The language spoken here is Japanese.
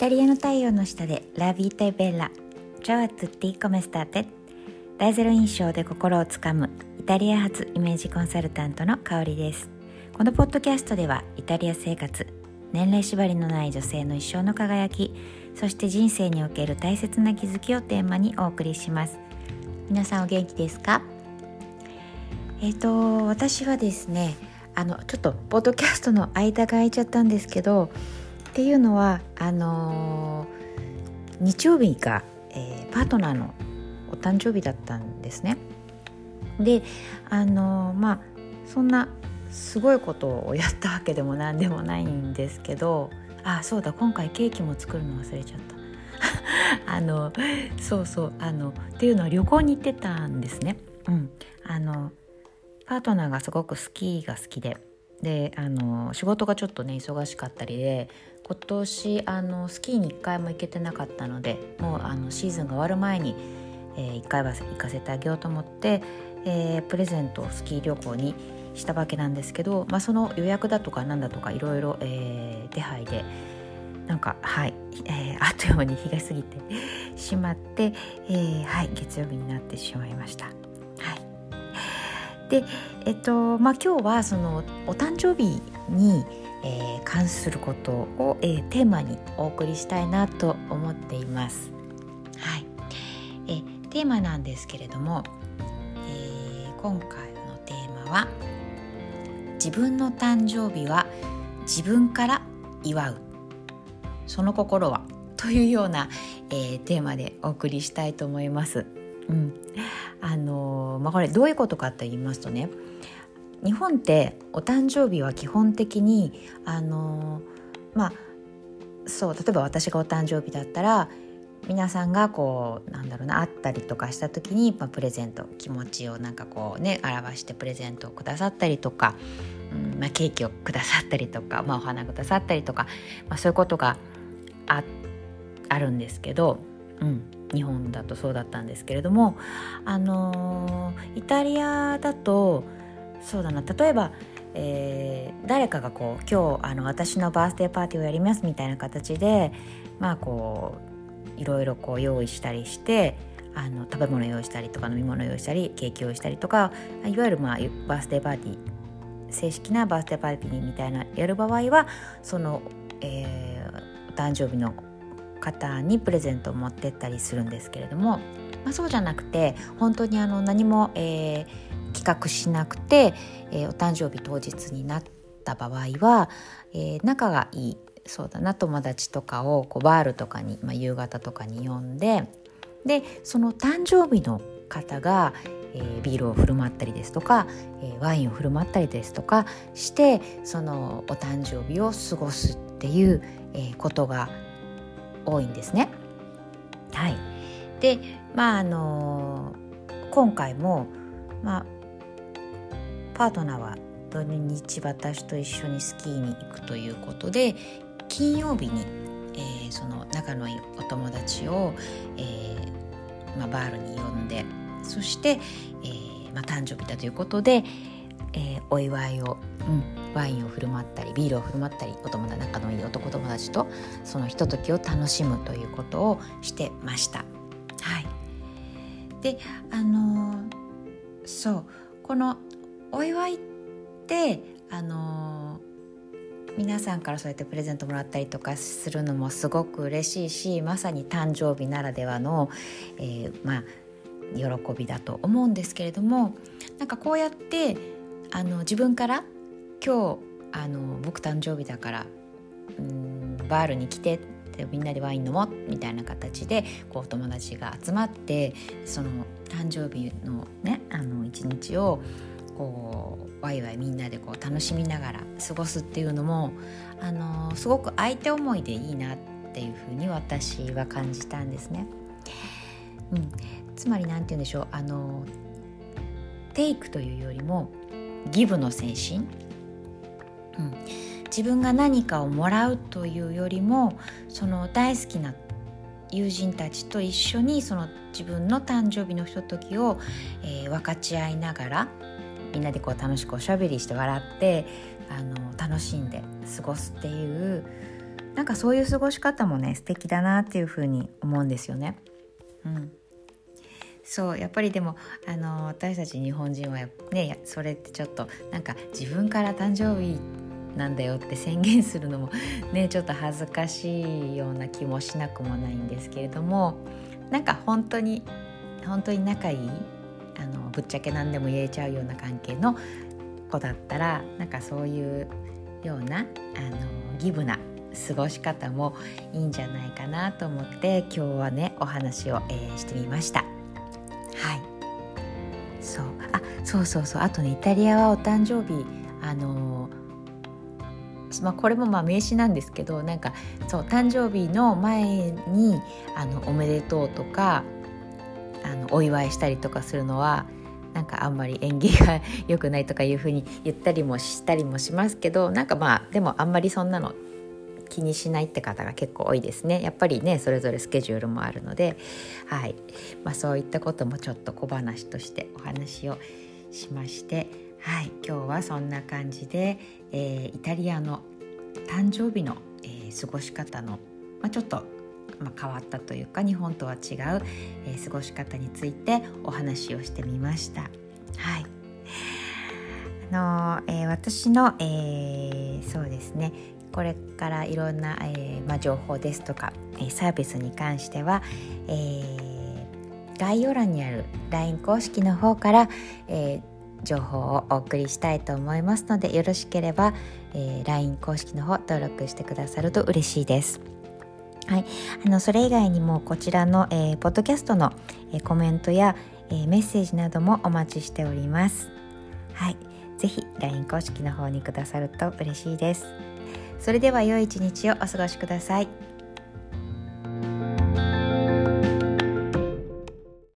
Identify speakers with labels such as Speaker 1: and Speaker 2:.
Speaker 1: タリアの太陽の下でラビータイベラチャワツッティコメスターテ。大ゼロ印象で心をつかむイタリア発イメージコンサルタントの香りです。このポッドキャストではイタリア生活年齢縛りのない女性の一生の輝きそして人生における大切な気づきをテーマにお送りします。皆さんお元気ですか？えっ、ー、と私はですねあのちょっとポッドキャストの間が空いちゃったんですけどっていうのはあのー、日曜日が、えー、パートナーのお誕生日だったんですね。であのー、まあそんなすごいことをやったわけでも何でもないんですけどあそうだ今回ケーキも作るの忘れちゃった。あのそうそうあのっていうのは旅行に行ってたんですね。うん、あのパートナーがすごくスキーが好きでであの仕事がちょっとね忙しかったりで今年あのスキーに1回も行けてなかったのでもうあのシーズンが終わる前に、えー、1回は行かせてあげようと思って、えー、プレゼントをスキー旅行にしたわけなんですけど、まあ、その予約だとかなんだとかいろいろ手配でなんかはい、えー、あっという間に日が過ぎてしまって、えー、はい月曜日になってしまいました。でえっとまあ今日はそのお誕生日にえー、関することを、えー、テーマにお送りしたいなと思っています。はい、えー、テーマなんですけれども、えー、今回のテーマは「自分の誕生日は自分から祝う」その心はというような、えー、テーマでお送りしたいと思います。うん、あのまあ、これどういうことかと言いますとね日本ってお誕生日は基本的にあのまあそう例えば私がお誕生日だったら皆さんがこうなんだろうな会ったりとかした時に、まあ、プレゼント気持ちをなんかこうね表してプレゼントをくださったりとか、うんまあ、ケーキをくださったりとか、まあ、お花くださったりとか、まあ、そういうことがああるんですけど、うん、日本だとそうだったんですけれどもあのイタリアだとそうだな例えば、えー、誰かがこう今日あの私のバースデーパーティーをやりますみたいな形でまあこういろいろこう用意したりしてあの食べ物用意したりとか飲み物用意したりケーキ用意したりとかいわゆる、まあ、バースデーパーティー正式なバースデーパーティーみたいなやる場合はその、えー、お誕生日の方にプレゼントを持ってったりするんですけれども、まあ、そうじゃなくて本当にあの何も、えー、企画しなくて、えー、お誕生日当日になった場合は、えー、仲がいいそうだな友達とかをこうバールとかに、まあ、夕方とかに呼んででその誕生日の方が、えー、ビールを振る舞ったりですとか、えー、ワインを振る舞ったりですとかしてそのお誕生日を過ごすっていう、えー、ことが多いんですね。はい、でまああの今回も、まあ、パートナーは土日私と一緒にスキーに行くということで金曜日に、えー、その仲のいいお友達を、えーまあ、バールに呼んでそして、えーまあ、誕生日だということで、えー、お祝いを、うん、ワインを振る舞ったりビールを振る舞ったりお友達仲のいい男友達とそのひとときを楽しむということをしてました。はい、であのー、そうこのお祝いってあの皆さんからそうやってプレゼントもらったりとかするのもすごく嬉しいしまさに誕生日ならではの、えー、まあ喜びだと思うんですけれどもなんかこうやってあの自分から今日あの僕誕生日だからうんバールに来てってみんなでワイン飲もうみたいな形でこう友達が集まってその誕生日のねあの一日をこうワイワイみんなでこう楽しみながら過ごすっていうのもあのすごく相手思いでいいなっていうふうに私は感じたんですね。うん、つまり何て言うんでしょうあのテイクというよりもギブの精神、うん、自分が何かをもらうというよりもその大好きな友人たちと一緒にその自分の誕生日のひとときを、えー、分かち合いながらみんなでこう楽しくおしゃべりして笑ってあの楽しんで過ごすっていうなんかそういう過ごし方もね素敵だなっていうふうに思うんですよね。うん。そうやっぱりでもあの私たち日本人はねそれってちょっとなんか自分から誕生日なんだよって宣言するのも ねちょっと恥ずかしいような気もしなくもないんですけれどもなんか本当に本当に仲いいあのぶっちゃけ何でも言えちゃうような関係の子だったらなんかそういうようなあのギブな過ごし方もいいんじゃないかなと思って今日はねお話を、えー、してみました。そうそうそう。あとねイタリアはお誕生日あのまあ、これもまあ名詞なんですけどなんかそう誕生日の前にあのおめでとうとかあのお祝いしたりとかするのはなんかあんまり縁起が 良くないとかいうふうに言ったりもしたりもしますけどなんかまあでもあんまりそんなの気にしないって方が結構多いですね。やっぱりねそれぞれスケジュールもあるので、はい。まあ、そういったこともちょっと小話としてお話をしましてはい今日はそんな感じで、えー、イタリアの誕生日の、えー、過ごし方の、まあ、ちょっと、まあ、変わったというか日本とは違う、えー、過ごし方についてお話をしてみました。はいあのえー、私の、えー、そうですねこれからいろんな、えーまあ、情報ですとか、えー、サービスに関しては、えー、概要欄にある LINE 公式の方から、えー、情報をお送りしたいと思いますのでよろしければ、えー、LINE 公式の方登録してくださると嬉しいです。はい、あのそれ以外にもこちらの、えー、ポッドキャストの、えー、コメントや、えー、メッセージなどもお待ちしております。はい、ぜひ LINE 公式の方にくださると嬉しいです。それでは良い一日をお過ごしください。